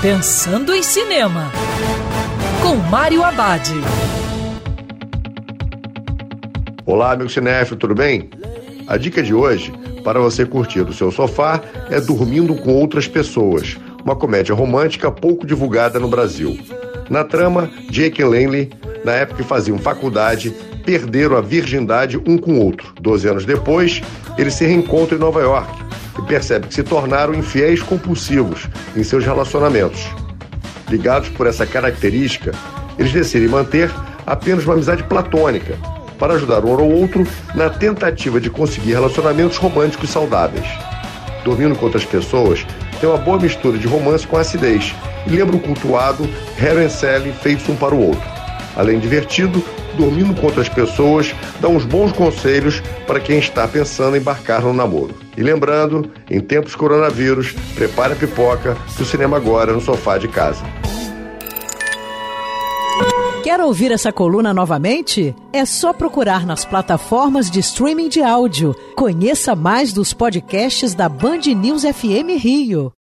Pensando em Cinema, com Mário Abad. Olá, meu cinéfilo, tudo bem? A dica de hoje, para você curtir do seu sofá, é Dormindo com Outras Pessoas, uma comédia romântica pouco divulgada no Brasil. Na trama, Jake e Lanley, na época que faziam faculdade, perderam a virgindade um com o outro. Doze anos depois, eles se reencontram em Nova York e percebe que se tornaram infiéis compulsivos em seus relacionamentos. Ligados por essa característica, eles decidem manter apenas uma amizade platônica para ajudar um ao outro na tentativa de conseguir relacionamentos românticos saudáveis. Dormindo com outras pessoas tem uma boa mistura de romance com acidez e lembra o cultuado Harry e Sally feitos um para o outro. Além divertido, dormindo com outras pessoas dá uns bons conselhos para quem está pensando em embarcar no namoro. E lembrando, em tempos coronavírus, prepare a pipoca que o cinema agora é no sofá de casa. Quer ouvir essa coluna novamente? É só procurar nas plataformas de streaming de áudio. Conheça mais dos podcasts da Band News FM Rio.